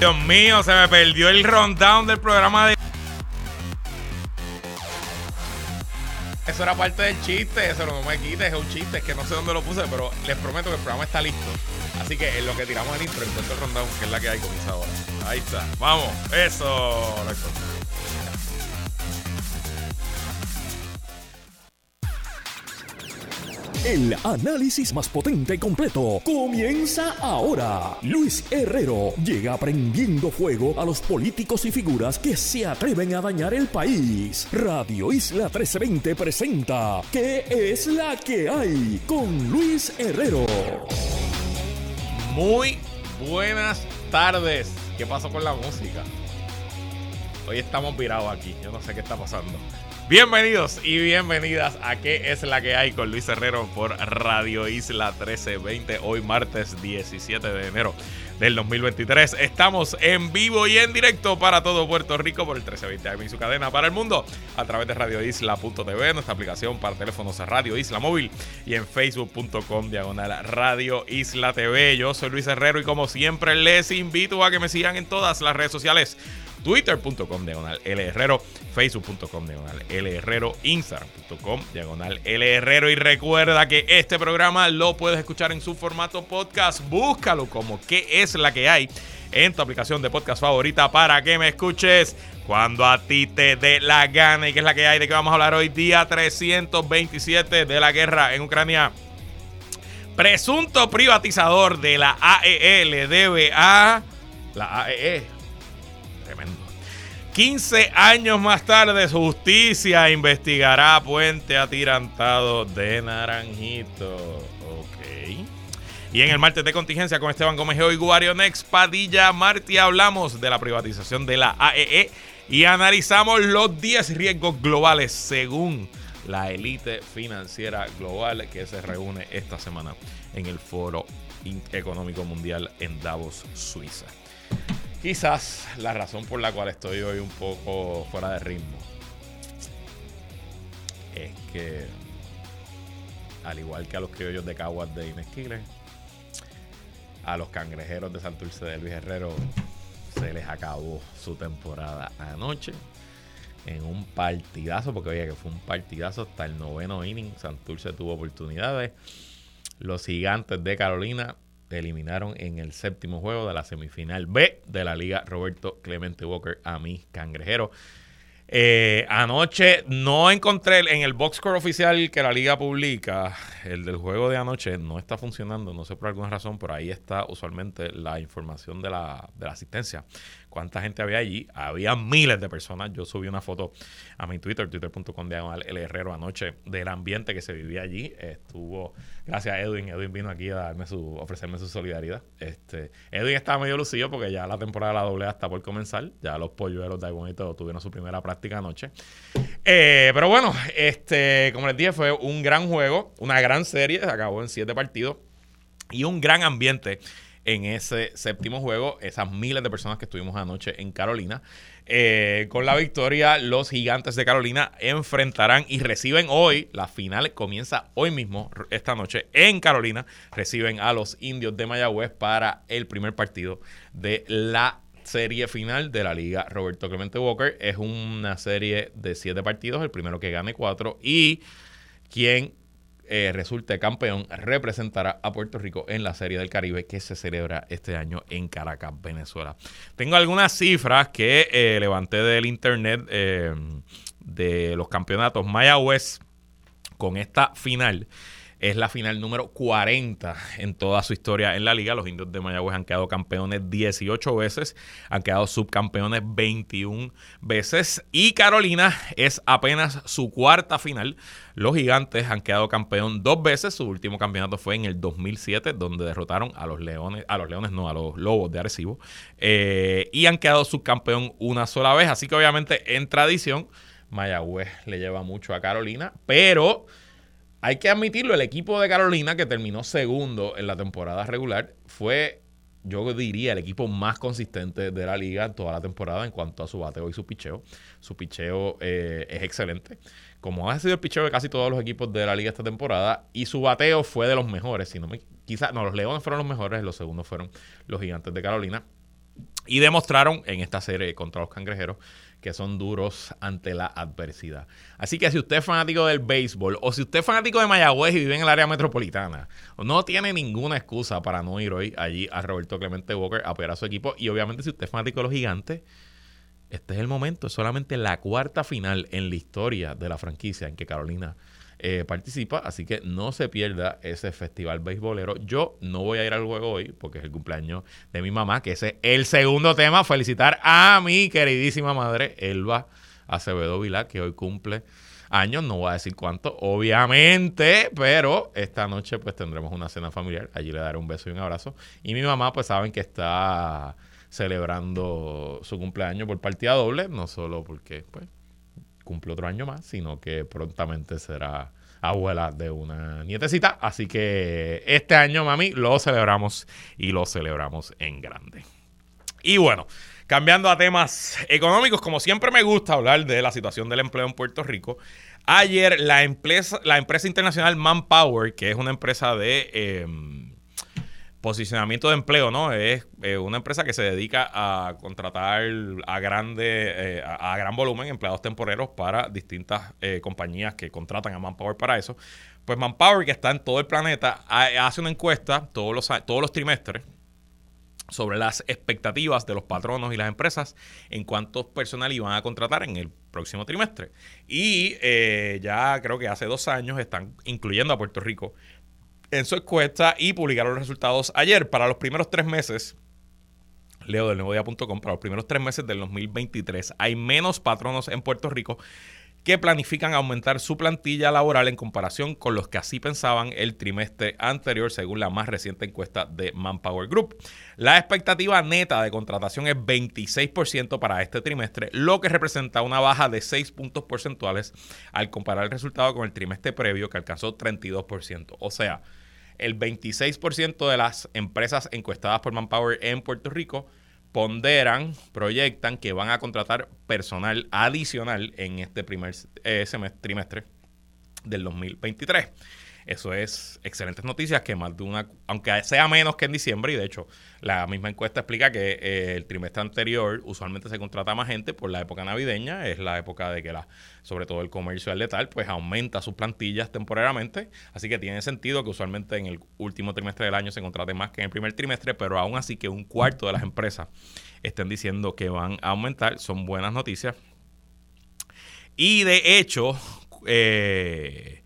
Dios mío, se me perdió el rundown del programa de. Eso era parte del chiste, eso no me quites, es un chiste, es que no sé dónde lo puse, pero les prometo que el programa está listo. Así que en lo que tiramos el intro, encuentro el rundown, que es la que hay comienza ahora. Ahí está, vamos, eso. El análisis más potente y completo comienza ahora. Luis Herrero llega prendiendo fuego a los políticos y figuras que se atreven a dañar el país. Radio Isla 1320 presenta ¿Qué es la que hay? con Luis Herrero. Muy buenas tardes. ¿Qué pasó con la música? Hoy estamos virados aquí. Yo no sé qué está pasando. Bienvenidos y bienvenidas a ¿Qué es la que hay con Luis Herrero por Radio Isla 1320? Hoy martes 17 de enero del 2023. Estamos en vivo y en directo para todo Puerto Rico por el 1320 AM y su cadena para el mundo a través de radioisla.tv, nuestra aplicación para teléfonos Radio Isla Móvil y en facebook.com diagonal Radio Isla TV. Yo soy Luis Herrero y como siempre les invito a que me sigan en todas las redes sociales twitter.com diagonal L facebook.com diagonal L instagram.com diagonal L y recuerda que este programa lo puedes escuchar en su formato podcast, búscalo como qué es la que hay en tu aplicación de podcast favorita para que me escuches cuando a ti te dé la gana. Y qué es la que hay de que vamos a hablar hoy día 327 de la guerra en Ucrania. Presunto privatizador de la AEE le debe a la AEE 15 años más tarde, justicia investigará puente atirantado de Naranjito. Ok. Y en el martes de contingencia con Esteban Gómez y Guario Next Padilla Marti hablamos de la privatización de la AEE y analizamos los 10 riesgos globales según la élite financiera global que se reúne esta semana en el Foro Económico Mundial en Davos, Suiza. Quizás la razón por la cual estoy hoy un poco fuera de ritmo es que, al igual que a los criollos de Caguas de Inesquiles, a los cangrejeros de Santurce de Luis Herrero se les acabó su temporada anoche en un partidazo, porque oye que fue un partidazo hasta el noveno inning. Santurce tuvo oportunidades. Los gigantes de Carolina eliminaron en el séptimo juego de la semifinal B de la liga Roberto Clemente Walker a mis cangrejeros. Eh, anoche no encontré en el box score oficial que la liga publica, el del juego de anoche no está funcionando, no sé por alguna razón, pero ahí está usualmente la información de la, de la asistencia cuánta gente había allí. Había miles de personas. Yo subí una foto a mi Twitter, twitter.com diagonal el herrero anoche del ambiente que se vivía allí. Estuvo, gracias a Edwin. Edwin vino aquí a darme su, ofrecerme su solidaridad. Este, Edwin estaba medio lucido porque ya la temporada de la doble está por comenzar. Ya los polluelos de Bonito tuvieron su primera práctica anoche. Eh, pero bueno, este, como les dije, fue un gran juego, una gran serie. Se acabó en siete partidos y un gran ambiente en ese séptimo juego, esas miles de personas que estuvimos anoche en Carolina. Eh, con la victoria, los gigantes de Carolina enfrentarán y reciben hoy, la final comienza hoy mismo, esta noche, en Carolina, reciben a los indios de Mayagüez para el primer partido de la serie final de la liga Roberto Clemente Walker. Es una serie de siete partidos, el primero que gane cuatro y quien eh, resulte campeón, representará a Puerto Rico en la Serie del Caribe que se celebra este año en Caracas, Venezuela. Tengo algunas cifras que eh, levanté del internet eh, de los campeonatos Mayagüez con esta final. Es la final número 40 en toda su historia en la liga. Los indios de Mayagüez han quedado campeones 18 veces, han quedado subcampeones 21 veces y Carolina es apenas su cuarta final. Los gigantes han quedado campeón dos veces. Su último campeonato fue en el 2007, donde derrotaron a los leones, a los leones no, a los lobos de Arecibo. Eh, y han quedado subcampeón una sola vez. Así que obviamente en tradición, Mayagüez le lleva mucho a Carolina, pero hay que admitirlo, el equipo de Carolina que terminó segundo en la temporada regular fue, yo diría, el equipo más consistente de la liga toda la temporada en cuanto a su bateo y su picheo. Su picheo eh, es excelente, como ha sido el picheo de casi todos los equipos de la liga esta temporada, y su bateo fue de los mejores. Si no me, quizás, no, los Leones fueron los mejores, los segundos fueron los Gigantes de Carolina. Y demostraron en esta serie contra los cangrejeros que son duros ante la adversidad. Así que si usted es fanático del béisbol o si usted es fanático de Mayagüez y vive en el área metropolitana, no tiene ninguna excusa para no ir hoy allí a Roberto Clemente Walker a apoyar a su equipo. Y obviamente si usted es fanático de los gigantes, este es el momento, es solamente la cuarta final en la historia de la franquicia en que Carolina eh, participa, así que no se pierda ese festival beisbolero. Yo no voy a ir al juego hoy porque es el cumpleaños de mi mamá, que ese es el segundo tema. Felicitar a mi queridísima madre, Elba Acevedo Vilá, que hoy cumple años, no voy a decir cuánto, obviamente, pero esta noche pues tendremos una cena familiar, allí le daré un beso y un abrazo. Y mi mamá pues saben que está celebrando su cumpleaños por partida doble, no solo porque pues cumple otro año más, sino que prontamente será abuela de una nietecita. Así que este año, mami, lo celebramos y lo celebramos en grande. Y bueno, cambiando a temas económicos, como siempre me gusta hablar de la situación del empleo en Puerto Rico. Ayer la empresa, la empresa internacional Manpower, que es una empresa de... Em, posicionamiento de empleo, ¿no? Es eh, una empresa que se dedica a contratar a grande, eh, a, gran volumen empleados temporeros para distintas eh, compañías que contratan a Manpower para eso. Pues Manpower, que está en todo el planeta, hace una encuesta todos los, todos los trimestres sobre las expectativas de los patronos y las empresas en cuántos personal iban a contratar en el próximo trimestre. Y ya creo que hace dos años están incluyendo a Puerto Rico en su encuesta y publicaron los resultados ayer. Para los primeros tres meses, leo del nuevodía.com, para los primeros tres meses del 2023 hay menos patronos en Puerto Rico que planifican aumentar su plantilla laboral en comparación con los que así pensaban el trimestre anterior, según la más reciente encuesta de Manpower Group. La expectativa neta de contratación es 26% para este trimestre, lo que representa una baja de 6 puntos porcentuales al comparar el resultado con el trimestre previo que alcanzó 32%. O sea, el 26% de las empresas encuestadas por Manpower en Puerto Rico ponderan, proyectan que van a contratar personal adicional en este primer eh, trimestre del 2023. Eso es excelentes noticias que más de una, aunque sea menos que en diciembre, y de hecho la misma encuesta explica que eh, el trimestre anterior usualmente se contrata más gente por la época navideña, es la época de que la, sobre todo el comercio al letal, pues aumenta sus plantillas temporariamente, así que tiene sentido que usualmente en el último trimestre del año se contrate más que en el primer trimestre, pero aún así que un cuarto de las empresas estén diciendo que van a aumentar, son buenas noticias. Y de hecho, eh,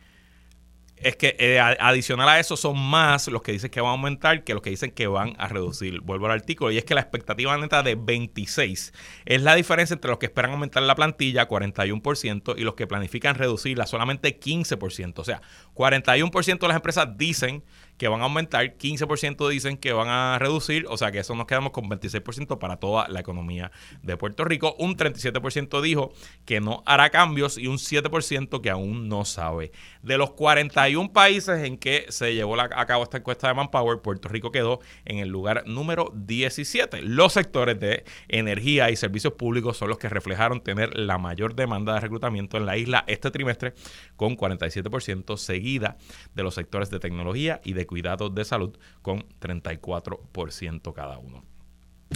es que eh, adicional a eso son más los que dicen que van a aumentar que los que dicen que van a reducir. Vuelvo al artículo y es que la expectativa neta de 26 es la diferencia entre los que esperan aumentar la plantilla 41% y los que planifican reducirla solamente 15%. O sea, 41% de las empresas dicen que van a aumentar, 15% dicen que van a reducir, o sea que eso nos quedamos con 26% para toda la economía de Puerto Rico. Un 37% dijo que no hará cambios y un 7% que aún no sabe. De los 41 países en que se llevó a cabo esta encuesta de Manpower, Puerto Rico quedó en el lugar número 17. Los sectores de energía y servicios públicos son los que reflejaron tener la mayor demanda de reclutamiento en la isla este trimestre, con 47% seguida de los sectores de tecnología y de cuidados de salud con 34% cada uno.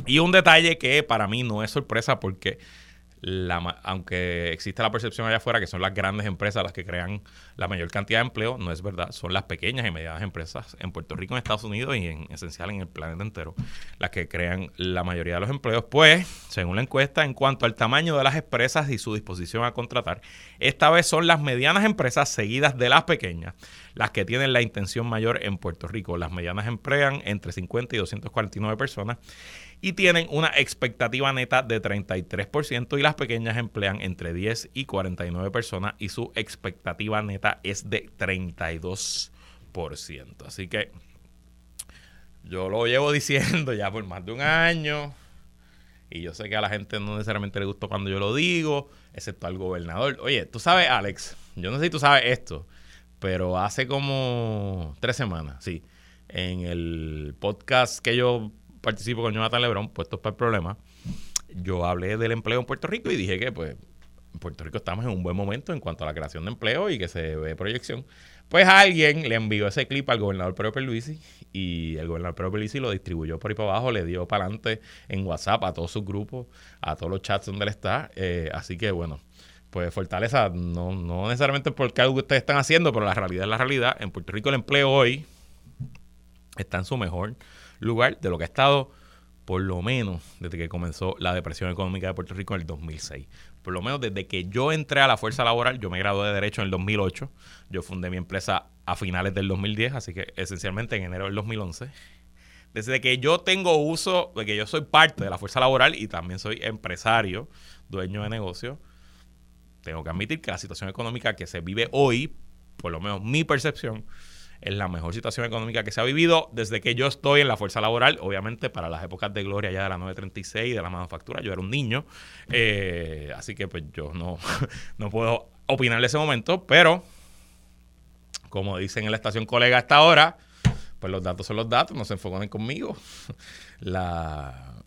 Y un detalle que para mí no es sorpresa porque aunque existe la percepción allá afuera que son las grandes empresas las que crean la mayor cantidad de empleo, no es verdad. Son las pequeñas y medianas empresas en Puerto Rico, en Estados Unidos y en esencial en el planeta entero las que crean la mayoría de los empleos. Pues, según la encuesta, en cuanto al tamaño de las empresas y su disposición a contratar, esta vez son las medianas empresas seguidas de las pequeñas las que tienen la intención mayor en Puerto Rico. Las medianas emplean entre 50 y 249 personas y tienen una expectativa neta de 33% y las pequeñas emplean entre 10 y 49 personas y su expectativa neta es de 32%. Así que yo lo llevo diciendo ya por más de un año y yo sé que a la gente no necesariamente le gustó cuando yo lo digo, excepto al gobernador. Oye, tú sabes, Alex, yo no sé si tú sabes esto, pero hace como tres semanas, sí, en el podcast que yo participo con Jonathan Lebron, puestos para el problema, yo hablé del empleo en Puerto Rico y dije que pues en Puerto Rico estamos en un buen momento en cuanto a la creación de empleo y que se ve proyección. Pues alguien le envió ese clip al gobernador Pedro Pierluisi y el gobernador Pedro Pierluisi lo distribuyó por ahí para abajo, le dio para adelante en WhatsApp a todos sus grupos, a todos los chats donde él está. Eh, así que bueno, pues Fortaleza, no, no necesariamente porque algo que ustedes están haciendo, pero la realidad es la realidad. En Puerto Rico el empleo hoy está en su mejor lugar de lo que ha estado por lo menos desde que comenzó la depresión económica de Puerto Rico en el 2006. Por lo menos desde que yo entré a la fuerza laboral, yo me gradué de Derecho en el 2008, yo fundé mi empresa a finales del 2010, así que esencialmente en enero del 2011. Desde que yo tengo uso, de que yo soy parte de la fuerza laboral y también soy empresario, dueño de negocio, tengo que admitir que la situación económica que se vive hoy, por lo menos mi percepción, es la mejor situación económica que se ha vivido desde que yo estoy en la fuerza laboral. Obviamente, para las épocas de gloria ya de la 936, de la manufactura, yo era un niño. Eh, así que pues yo no, no puedo opinar de ese momento, pero como dicen en la estación colega hasta ahora, pues los datos son los datos, no se enfocan conmigo.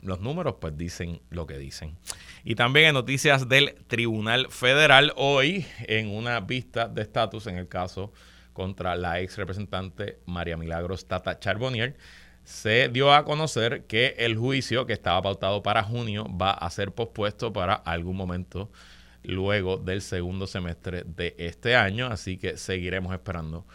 los números pues dicen lo que dicen. Y también en noticias del Tribunal Federal hoy, en una vista de estatus en el caso contra la ex representante María Milagros Tata Charbonnier, se dio a conocer que el juicio que estaba pautado para junio va a ser pospuesto para algún momento luego del segundo semestre de este año, así que seguiremos esperando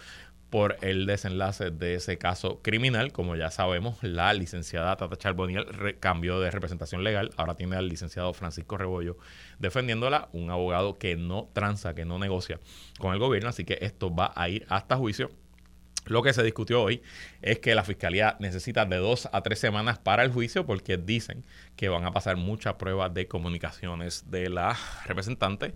por el desenlace de ese caso criminal. Como ya sabemos, la licenciada Tata Charboniel cambió de representación legal. Ahora tiene al licenciado Francisco Rebollo defendiéndola, un abogado que no tranza, que no negocia con el gobierno. Así que esto va a ir hasta juicio. Lo que se discutió hoy es que la fiscalía necesita de dos a tres semanas para el juicio porque dicen que van a pasar muchas pruebas de comunicaciones de la representante.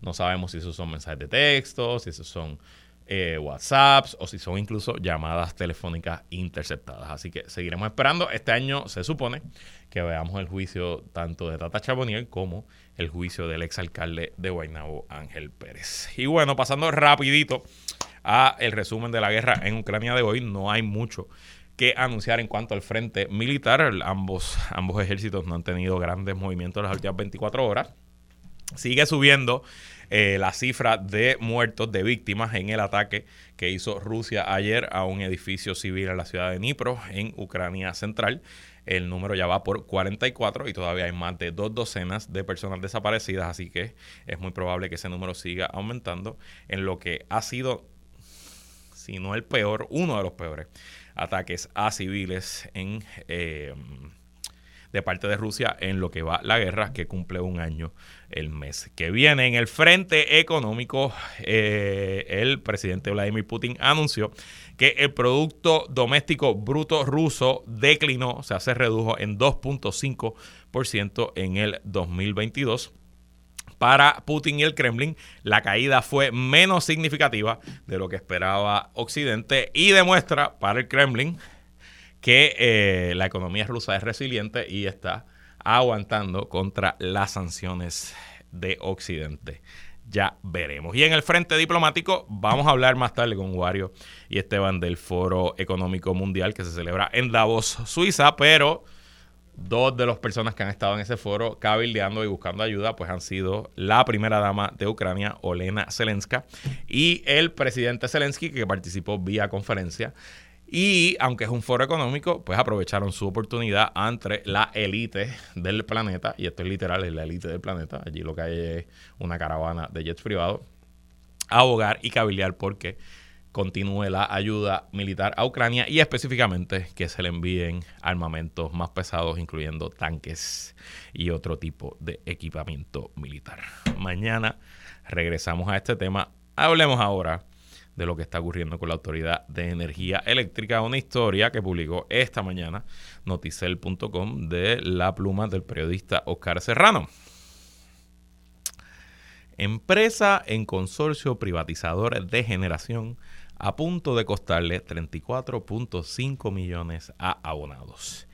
No sabemos si esos son mensajes de texto, si esos son eh, WhatsApps o si son incluso llamadas telefónicas interceptadas. Así que seguiremos esperando. Este año se supone que veamos el juicio tanto de Tata Chaboniel como el juicio del exalcalde de Guaynabo, Ángel Pérez. Y bueno, pasando rapidito a el resumen de la guerra en Ucrania de hoy, no hay mucho que anunciar en cuanto al frente militar. Ambos, ambos ejércitos no han tenido grandes movimientos en las últimas 24 horas. Sigue subiendo eh, la cifra de muertos, de víctimas en el ataque que hizo Rusia ayer a un edificio civil en la ciudad de Dnipro, en Ucrania Central. El número ya va por 44 y todavía hay más de dos docenas de personas desaparecidas, así que es muy probable que ese número siga aumentando en lo que ha sido, si no el peor, uno de los peores ataques a civiles. Eh, de parte de Rusia en lo que va la guerra que cumple un año el mes que viene. En el frente económico, eh, el presidente Vladimir Putin anunció que el Producto Doméstico Bruto ruso declinó, o sea, se redujo en 2.5% en el 2022 para Putin y el Kremlin, la caída fue menos significativa de lo que esperaba Occidente y demuestra para el Kremlin que eh, la economía rusa es resiliente y está aguantando contra las sanciones de Occidente. Ya veremos. Y en el frente diplomático vamos a hablar más tarde con Wario y Esteban del Foro Económico Mundial que se celebra en Davos, Suiza, pero dos de las personas que han estado en ese foro cabildeando y buscando ayuda, pues han sido la primera dama de Ucrania, Olena Zelenska, y el presidente Zelensky, que participó vía conferencia. Y aunque es un foro económico, pues aprovecharon su oportunidad entre la élite del planeta, y esto es literal, es la élite del planeta, allí lo que hay es una caravana de jets privados, abogar y cabildear porque continúe la ayuda militar a Ucrania y específicamente que se le envíen armamentos más pesados, incluyendo tanques y otro tipo de equipamiento militar. Mañana regresamos a este tema. Hablemos ahora de lo que está ocurriendo con la Autoridad de Energía Eléctrica, una historia que publicó esta mañana noticel.com de la pluma del periodista Oscar Serrano. Empresa en consorcio privatizador de generación a punto de costarle 34.5 millones a abonados.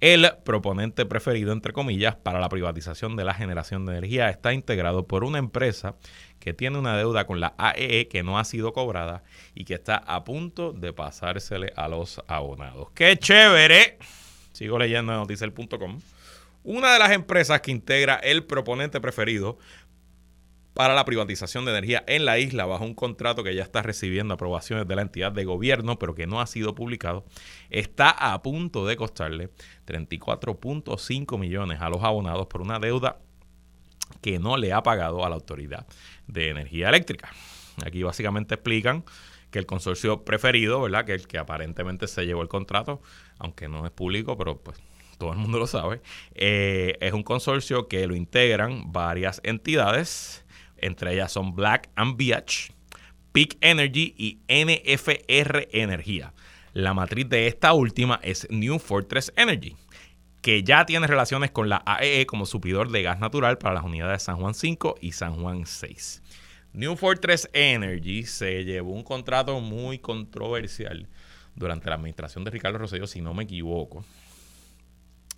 El proponente preferido, entre comillas, para la privatización de la generación de energía está integrado por una empresa que tiene una deuda con la AEE e que no ha sido cobrada y que está a punto de pasársele a los abonados. ¡Qué chévere! Sigo leyendo en. Una de las empresas que integra el proponente preferido para la privatización de energía en la isla bajo un contrato que ya está recibiendo aprobaciones de la entidad de gobierno, pero que no ha sido publicado, está a punto de costarle 34.5 millones a los abonados por una deuda que no le ha pagado a la Autoridad de Energía Eléctrica. Aquí básicamente explican que el consorcio preferido, ¿verdad? Que el que aparentemente se llevó el contrato, aunque no es público, pero pues todo el mundo lo sabe, eh, es un consorcio que lo integran varias entidades, entre ellas son Black and Beach, Peak Energy y NFR Energía. La matriz de esta última es New Fortress Energy, que ya tiene relaciones con la AEE e como suplidor de gas natural para las unidades San Juan 5 y San Juan 6. New Fortress Energy se llevó un contrato muy controversial durante la administración de Ricardo Rosselló, si no me equivoco.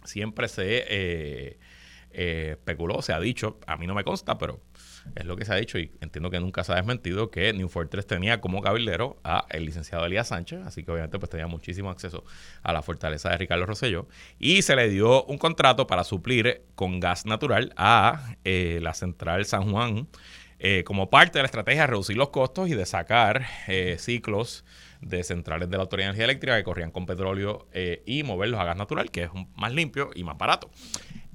Siempre se eh, eh, especuló, se ha dicho, a mí no me consta, pero es lo que se ha dicho y entiendo que nunca se ha desmentido que New Fortress tenía como cabildero a el licenciado Elías Sánchez, así que obviamente pues tenía muchísimo acceso a la fortaleza de Ricardo Rosselló y se le dio un contrato para suplir con gas natural a eh, la central San Juan eh, como parte de la estrategia de reducir los costos y de sacar eh, ciclos de centrales de la Autoridad de Energía Eléctrica que corrían con petróleo y moverlos a gas natural, que es más limpio y más barato.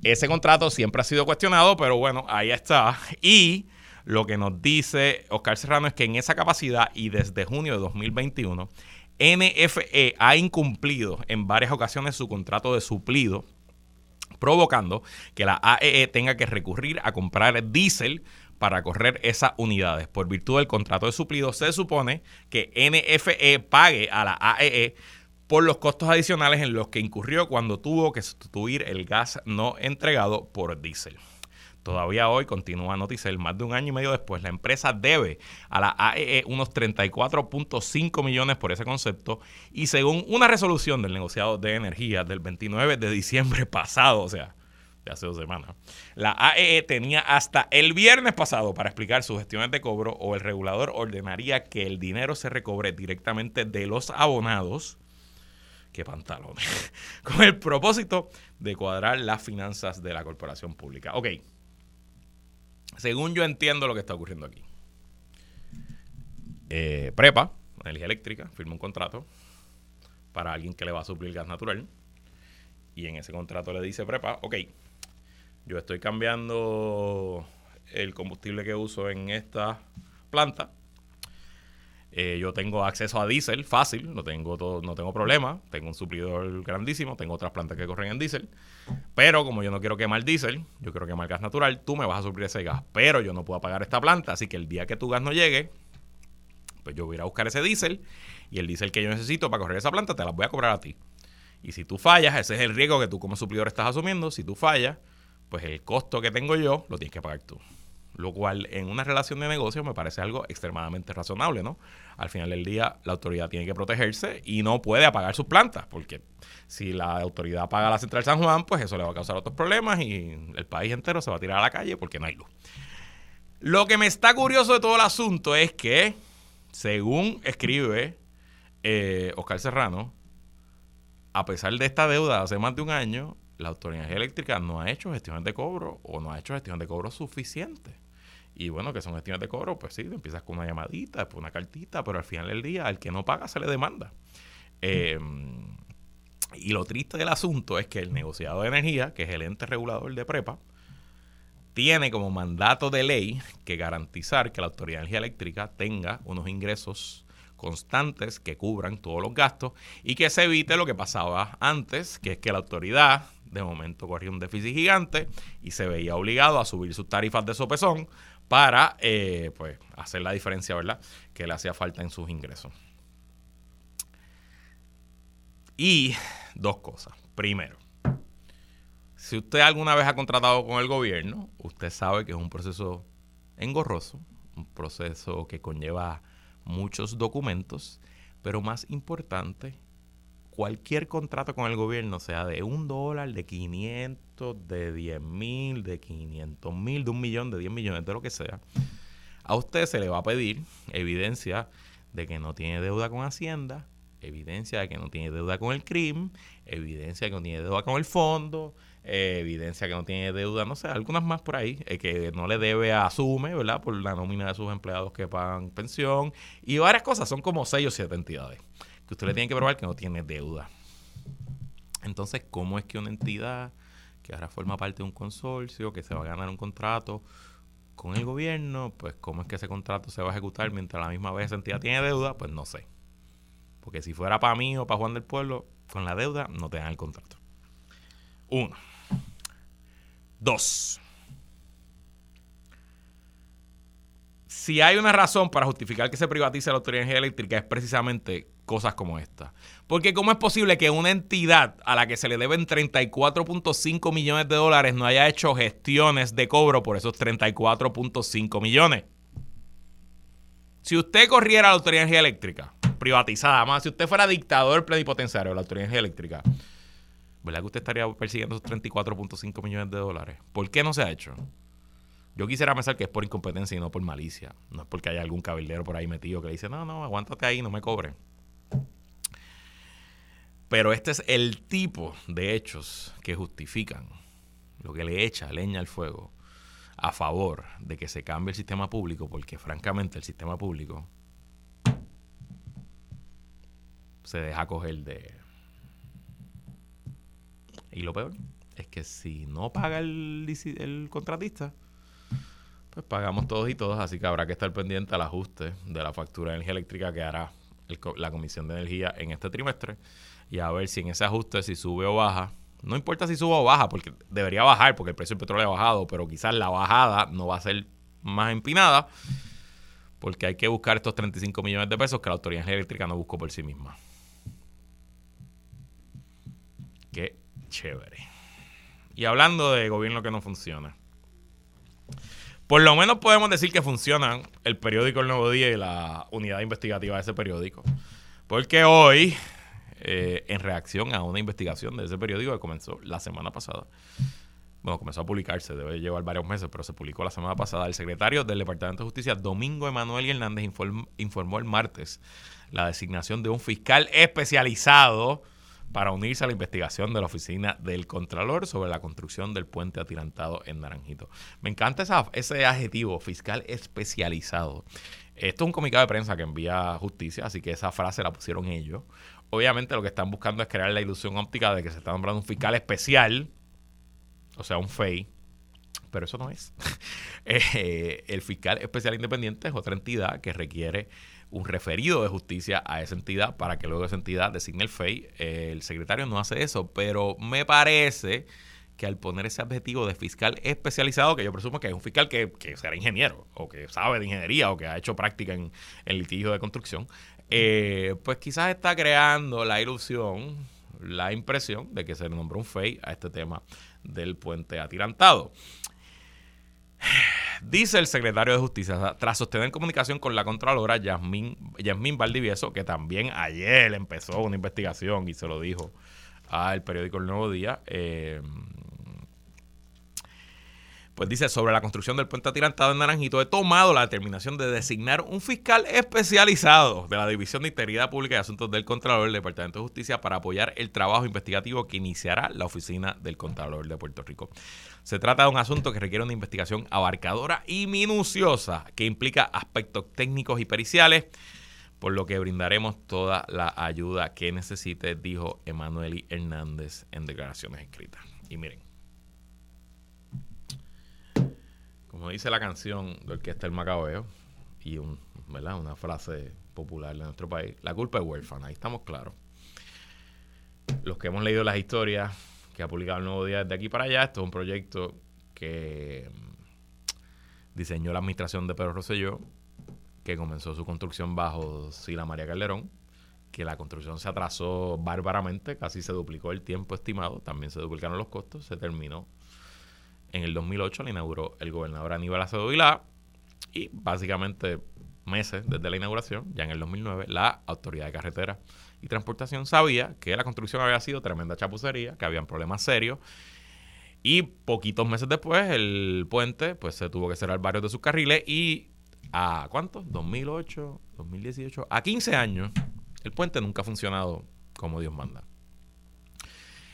Ese contrato siempre ha sido cuestionado, pero bueno, ahí está. Y lo que nos dice Oscar Serrano es que en esa capacidad y desde junio de 2021, NFE ha incumplido en varias ocasiones su contrato de suplido, provocando que la AEE e tenga que recurrir a comprar diésel para correr esas unidades. Por virtud del contrato de suplido, se supone que NFE pague a la AEE por los costos adicionales en los que incurrió cuando tuvo que sustituir el gas no entregado por diésel. Todavía hoy continúa Noticel, más de un año y medio después, la empresa debe a la AEE e unos 34.5 millones por ese concepto y según una resolución del negociado de energía del 29 de diciembre pasado, o sea, de hace dos semanas, la AEE e tenía hasta el viernes pasado para explicar sus gestiones de cobro o el regulador ordenaría que el dinero se recobre directamente de los abonados qué pantalones, con el propósito de cuadrar las finanzas de la corporación pública. Ok, según yo entiendo lo que está ocurriendo aquí. Eh, Prepa, Energía Eléctrica, firma un contrato para alguien que le va a suplir gas natural y en ese contrato le dice Prepa, ok, yo estoy cambiando el combustible que uso en esta planta eh, yo tengo acceso a diésel fácil, no tengo, todo, no tengo problema. Tengo un suplidor grandísimo, tengo otras plantas que corren en diésel. Pero como yo no quiero quemar diésel, yo quiero quemar gas natural, tú me vas a suplir ese gas. Pero yo no puedo pagar esta planta, así que el día que tu gas no llegue, pues yo voy a ir a buscar ese diésel y el diésel que yo necesito para correr esa planta te la voy a cobrar a ti. Y si tú fallas, ese es el riesgo que tú como suplidor estás asumiendo. Si tú fallas, pues el costo que tengo yo lo tienes que pagar tú. Lo cual en una relación de negocio me parece algo extremadamente razonable, ¿no? Al final del día la autoridad tiene que protegerse y no puede apagar sus plantas, porque si la autoridad apaga la central San Juan, pues eso le va a causar otros problemas y el país entero se va a tirar a la calle porque no hay luz. Lo que me está curioso de todo el asunto es que, según escribe eh, Oscar Serrano, a pesar de esta deuda hace más de un año, la autoridad eléctrica no ha hecho gestiones de cobro o no ha hecho gestión de cobro suficiente. Y bueno, que son gestiones de cobro, pues sí, empiezas con una llamadita, después una cartita, pero al final del día, al que no paga se le demanda. Eh, y lo triste del asunto es que el negociado de energía, que es el ente regulador de PREPA, tiene como mandato de ley que garantizar que la Autoridad de Energía Eléctrica tenga unos ingresos constantes que cubran todos los gastos y que se evite lo que pasaba antes, que es que la autoridad de momento corría un déficit gigante y se veía obligado a subir sus tarifas de sopesón para eh, pues, hacer la diferencia, ¿verdad? Que le hacía falta en sus ingresos. Y dos cosas. Primero, si usted alguna vez ha contratado con el gobierno, usted sabe que es un proceso engorroso, un proceso que conlleva muchos documentos, pero más importante, cualquier contrato con el gobierno, sea de un dólar, de 500, de 10 mil, de 500 mil, de un millón, de 10 millones, de lo que sea, a usted se le va a pedir evidencia de que no tiene deuda con Hacienda, evidencia de que no tiene deuda con el crimen, evidencia de que no tiene deuda con el fondo, eh, evidencia que no tiene deuda, no sé, algunas más por ahí, eh, que no le debe a Asume, ¿verdad? Por la nómina de sus empleados que pagan pensión y varias cosas, son como seis o siete entidades que usted le tiene que probar que no tiene deuda. Entonces, ¿cómo es que una entidad que ahora forma parte de un consorcio, que se va a ganar un contrato con el gobierno, pues cómo es que ese contrato se va a ejecutar mientras a la misma vez esa entidad tiene deuda, pues no sé. Porque si fuera para mí o para Juan del Pueblo, con la deuda no te dan el contrato. Uno. Dos. Si hay una razón para justificar que se privatice la autoridad eléctrica es precisamente cosas como esta. Porque ¿cómo es posible que una entidad a la que se le deben 34.5 millones de dólares no haya hecho gestiones de cobro por esos 34.5 millones? Si usted corriera la autoridad eléctrica privatizada, más si usted fuera dictador plenipotenciario de la autoridad eléctrica, ¿verdad que usted estaría persiguiendo esos 34.5 millones de dólares? ¿Por qué no se ha hecho? Yo quisiera pensar que es por incompetencia y no por malicia. No es porque haya algún cabildero por ahí metido que le dice, no, no, aguántate ahí, no me cobre. Pero este es el tipo de hechos que justifican lo que le echa leña al fuego a favor de que se cambie el sistema público, porque francamente el sistema público se deja coger de... Y lo peor es que si no paga el, contratista, pues pagamos todos y todas, así que habrá que estar pendiente al ajuste de la factura de energía eléctrica que hará la Comisión de Energía en este trimestre y a ver si en ese ajuste, si sube o baja, no importa si sube o baja, porque debería bajar, porque el precio del petróleo ha bajado, pero quizás la bajada no va a ser más empinada, porque hay que buscar estos 35 millones de pesos que la Autoridad Eléctrica no buscó por sí misma. Qué chévere. Y hablando de gobierno que no funciona. Por lo menos podemos decir que funcionan el periódico El Nuevo Día y la unidad investigativa de ese periódico. Porque hoy, eh, en reacción a una investigación de ese periódico que comenzó la semana pasada, bueno, comenzó a publicarse, debe llevar varios meses, pero se publicó la semana pasada, el secretario del Departamento de Justicia, Domingo Emanuel Hernández, informó el martes la designación de un fiscal especializado para unirse a la investigación de la oficina del Contralor sobre la construcción del puente atirantado en Naranjito. Me encanta ese adjetivo, fiscal especializado. Esto es un comunicado de prensa que envía justicia, así que esa frase la pusieron ellos. Obviamente lo que están buscando es crear la ilusión óptica de que se está nombrando un fiscal especial, o sea, un FEI, pero eso no es. Eh, el fiscal especial independiente es otra entidad que requiere un referido de justicia a esa entidad para que luego esa entidad designe el FEI. el secretario no hace eso, pero me parece que al poner ese objetivo de fiscal especializado, que yo presumo que es un fiscal que, será ingeniero, o que sabe de ingeniería, o que ha hecho práctica en, el litigio de construcción, eh, pues quizás está creando la ilusión, la impresión de que se le nombró un FEI a este tema del puente atirantado. Dice el secretario de Justicia, tras sostener comunicación con la Contralora Yasmín, Yasmín Valdivieso, que también ayer empezó una investigación y se lo dijo al periódico El Nuevo Día, eh, pues dice, sobre la construcción del puente atirantado en Naranjito, he tomado la determinación de designar un fiscal especializado de la División de Integridad Pública y Asuntos del Contralor del Departamento de Justicia para apoyar el trabajo investigativo que iniciará la Oficina del Contralor de Puerto Rico. Se trata de un asunto que requiere una investigación abarcadora y minuciosa que implica aspectos técnicos y periciales, por lo que brindaremos toda la ayuda que necesite, dijo Emanueli Hernández en declaraciones escritas. Y miren, como dice la canción de Orquesta El Macabeo, y un, una frase popular de nuestro país, la culpa es huérfana, ahí estamos claros. Los que hemos leído las historias que ha publicado el Nuevo Día desde aquí para allá, esto es un proyecto que mm, diseñó la administración de Pedro Rosselló, que comenzó su construcción bajo Sila María Calderón, que la construcción se atrasó bárbaramente, casi se duplicó el tiempo estimado, también se duplicaron los costos, se terminó en el 2008 la inauguró el gobernador Aníbal Acevedo Vilá y básicamente meses desde la inauguración, ya en el 2009, la Autoridad de Carretera y Transportación sabía que la construcción había sido tremenda chapucería, que habían problemas serios y poquitos meses después el puente pues se tuvo que cerrar varios de sus carriles y a ¿cuántos? 2008, 2018, a 15 años El puente nunca ha funcionado como Dios manda.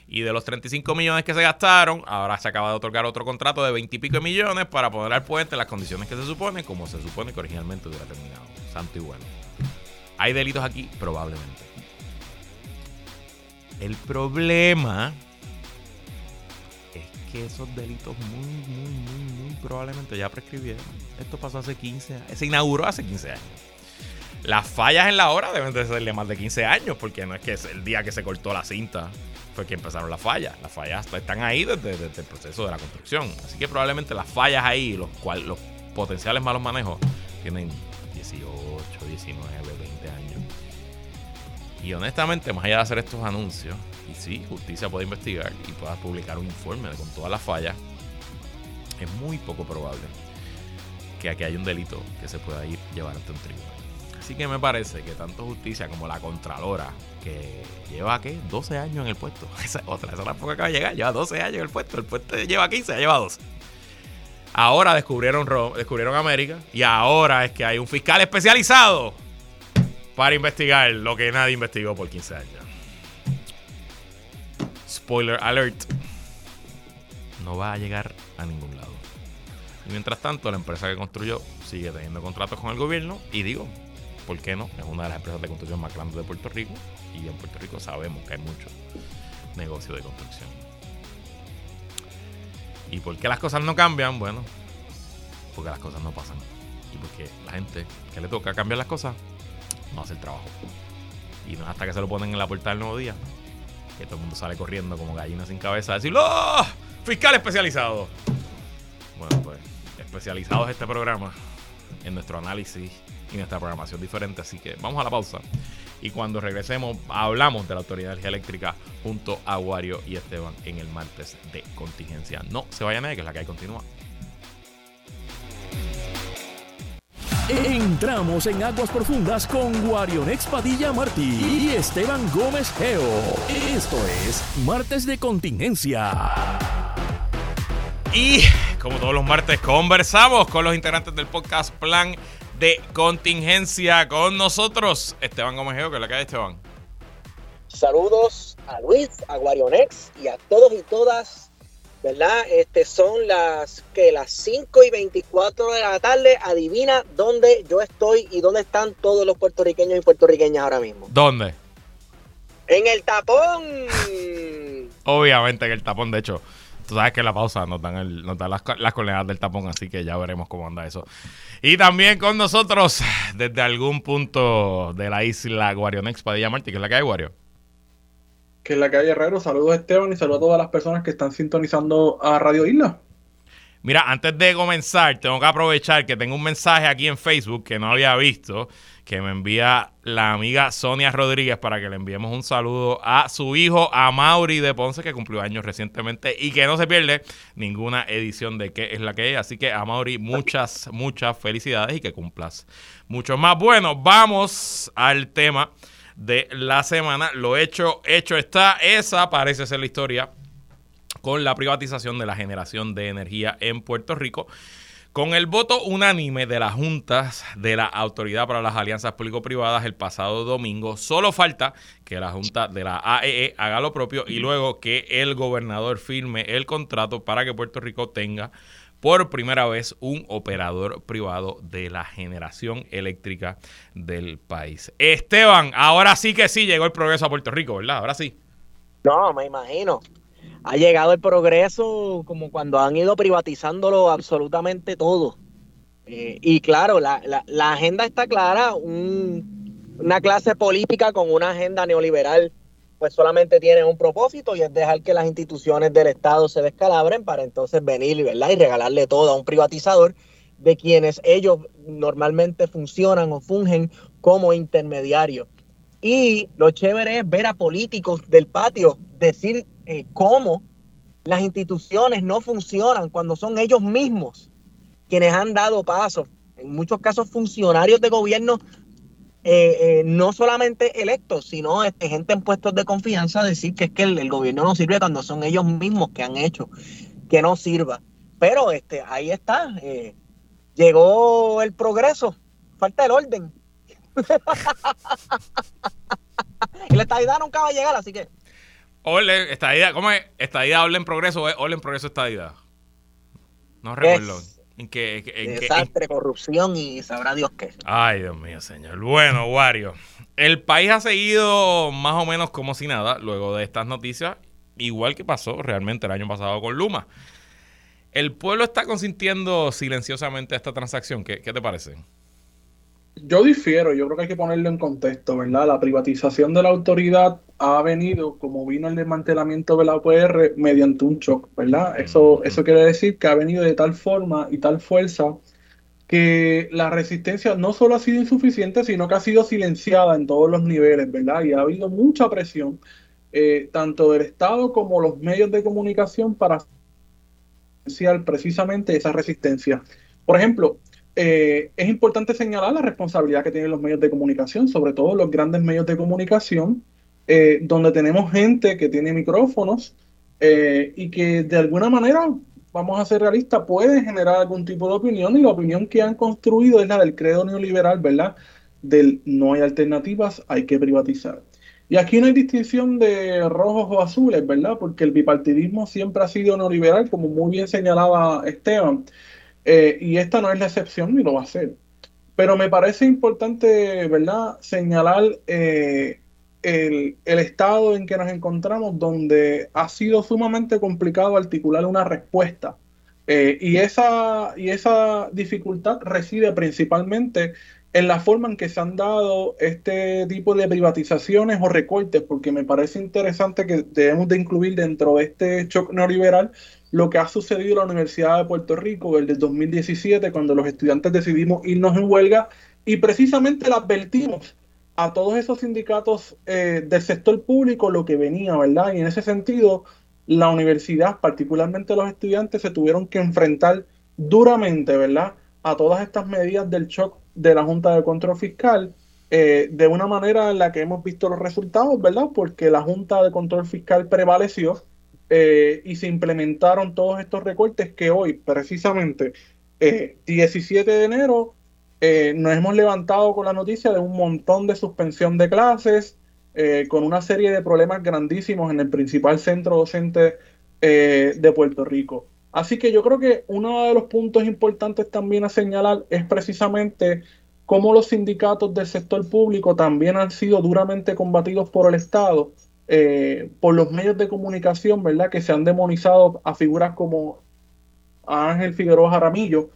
Y de los 35 millones que se gastaron, ahora se acaba de otorgar otro contrato de 20 y pico millones para poner al puente las condiciones que se supone, como se supone que originalmente hubiera terminado. Santo y bueno. ¿Hay delitos aquí? Probablemente. El problema es que esos delitos muy, muy, muy, muy probablemente ya prescribieron. Esto pasó hace 15 años. Se inauguró hace 15 años. Las fallas en la obra deben de ser de más de 15 años, porque no es que el día que se cortó la cinta fue que empezaron las fallas. Las fallas están ahí desde, el proceso de la construcción. Así que probablemente las fallas ahí, los, los potenciales malos manejos, tienen 18, 19, 20 años. Y honestamente, más allá de hacer estos anuncios, y sí, justicia puede investigar y pueda publicar un informe con todas las fallas, es muy poco probable que aquí haya un delito que se pueda ir llevar ante un tribunal. Así que me parece que tanto justicia como la Contralora, que lleva, ¿qué? 12 años en el puesto. Esa otra, esa tampoco acaba de llegar, lleva 12 años en el puesto. El puesto lleva 15, lleva 12. Ahora descubrieron, descubrieron América y ahora es que hay un fiscal especializado para investigar lo que nadie investigó por 15 años. Spoiler alert. No va a llegar a ningún lado. Y mientras tanto, la empresa que construyó sigue teniendo contratos con el gobierno. Y digo, ¿por qué no? Es una de las empresas de construcción más grandes de Puerto Rico. Y en Puerto Rico sabemos que hay mucho negocio de construcción. ¿Y por qué las cosas no cambian? Bueno, porque las cosas no pasan. Y porque la gente que le toca cambiar las cosas no hace el trabajo. Y no hasta que se lo ponen en la puerta del nuevo día que todo el mundo sale corriendo como gallina sin cabeza a decir ¡Oh! ¡Fiscal especializado! Bueno, pues especializado es este programa en nuestro análisis y nuestra programación diferente. Así que vamos a la pausa. Y cuando regresemos, hablamos de la Autoridad de Energía Eléctrica junto a Wario y Esteban en el martes de contingencia. No se vayan a que es la que hay continúa. Entramos en aguas profundas con Guarionex Padilla Martí y Esteban Gómez Geo. Esto es Martes de Contingencia. Y como todos los martes, conversamos con los integrantes del podcast Plan de Contingencia. Con nosotros, Esteban Gómez Geo, que es la que hay, Esteban. Saludos a Luis, a Guarionex y a todos y todas ¿verdad? Este, son las que las 5 y 24 de la tarde. Adivina dónde yo estoy y dónde están todos los puertorriqueños y puertorriqueñas ahora mismo. ¿Dónde? En el tapón. Obviamente en el tapón, de hecho. Tú sabes que en la pausa nos dan, el, nos dan las, las coordenadas del tapón, así que ya veremos cómo anda eso. Y también con nosotros, desde algún punto de la isla Guarionex Padilla Martí, que es la que hay, Guario que es la calle Herrero. Saludos Esteban y saludos a todas las personas que están sintonizando a Radio Isla. Mira, antes de comenzar, tengo que aprovechar que tengo un mensaje aquí en Facebook que no había visto, que me envía la amiga Sonia Rodríguez para que le enviemos un saludo a su hijo, a Mauri de Ponce, que cumplió años recientemente y que no se pierde ninguna edición de qué es la que es. Así que a Mauri, muchas, muchas felicidades y que cumplas mucho más. Bueno, vamos al tema de la semana. Lo hecho, hecho está. Esa parece ser la historia con la privatización de la generación de energía en Puerto Rico. Con el voto unánime de las juntas de la Autoridad para las Alianzas Público-Privadas el pasado domingo, solo falta que la Junta de la AEE e haga lo propio y luego que el gobernador firme el contrato para que Puerto Rico tenga por primera vez un operador privado de la generación eléctrica del país. Esteban, ahora sí que sí llegó el progreso a Puerto Rico, ¿verdad? Ahora sí. No, me imagino. Ha llegado el progreso como cuando han ido privatizándolo absolutamente todo. Eh, y claro, la, agenda está clara, una clase política con una agenda neoliberal pues solamente tienen un propósito y es dejar que las instituciones del Estado se descalabren para entonces venir ¿verdad? y regalarle todo a un privatizador de quienes ellos normalmente funcionan o fungen como intermediarios. Y lo chévere es ver a políticos del patio decir eh, cómo las instituciones no funcionan cuando son ellos mismos quienes han dado paso. En muchos casos funcionarios de gobierno eh, eh, no solamente electos, sino este, gente en puestos de confianza decir que es que el, gobierno no sirve cuando son ellos mismos que han hecho que no sirva. Pero este, ahí está, eh, llegó el progreso, falta el orden. y la estadidad nunca va a llegar, así que. Orden, estadidad, ¿cómo es? Estadidad, orden, progreso, o orden, progreso, estadidad. No recuerdo. ¿En qué, en desastre, corrupción y sabrá Dios qué. Ay, Dios mío, señor. Bueno, Wario. El país ha seguido más o menos como si nada luego de estas noticias, igual que pasó realmente el año pasado con Luma. El pueblo está consintiendo silenciosamente esta transacción. ¿Qué, qué te parece? Yo difiero, yo creo que hay que ponerlo en contexto, ¿verdad? La privatización de la autoridad ha venido, como vino el desmantelamiento de la UPR, mediante un shock, ¿verdad? Eso, eso quiere decir que ha venido de tal forma y tal fuerza que la resistencia no solo ha sido insuficiente, sino que ha sido silenciada en todos los niveles, ¿verdad? Y ha habido mucha presión, eh, tanto del Estado como los medios de comunicación para silenciar precisamente esa resistencia. Por ejemplo, eh, es importante señalar la responsabilidad que tienen los medios de comunicación, sobre todo los grandes medios de comunicación, eh, donde tenemos gente que tiene micrófonos eh, y que de alguna manera, vamos a ser realistas, puede generar algún tipo de opinión y la opinión que han construido es la del credo neoliberal, ¿verdad? Del no hay alternativas, hay que privatizar. Y aquí no hay distinción de rojos o azules, ¿verdad? Porque el bipartidismo siempre ha sido neoliberal, como muy bien señalaba Esteban. Eh, y esta no es la excepción ni lo va a ser. Pero me parece importante, ¿verdad?, señalar eh, el, estado en que nos encontramos, donde ha sido sumamente complicado articular una respuesta. Eh, y, esa, y esa dificultad reside principalmente en la forma en que se han dado este tipo de privatizaciones o recortes, porque me parece interesante que debemos de incluir dentro de este shock neoliberal lo que ha sucedido en la Universidad de Puerto Rico desde el 2017, cuando los estudiantes decidimos irnos en huelga y precisamente le advertimos a todos esos sindicatos eh, del sector público lo que venía, ¿verdad? Y en ese sentido, la universidad, particularmente los estudiantes, se tuvieron que enfrentar duramente, ¿verdad? A todas estas medidas del shock de la Junta de Control Fiscal, eh, de una manera en la que hemos visto los resultados, ¿verdad? Porque la Junta de Control Fiscal prevaleció eh, y se implementaron todos estos recortes que hoy, precisamente, 17 eh, de enero, eh, nos hemos levantado con la noticia de un montón de suspensión de clases, con una serie de problemas grandísimos en el principal centro docente de Puerto Rico. Así que yo creo que uno de los puntos importantes también a señalar es precisamente cómo los sindicatos del sector público también han sido duramente combatidos por el Estado eh, por los medios de comunicación, ¿verdad? Que se han demonizado a figuras como Ángel Figueroa Jaramillo.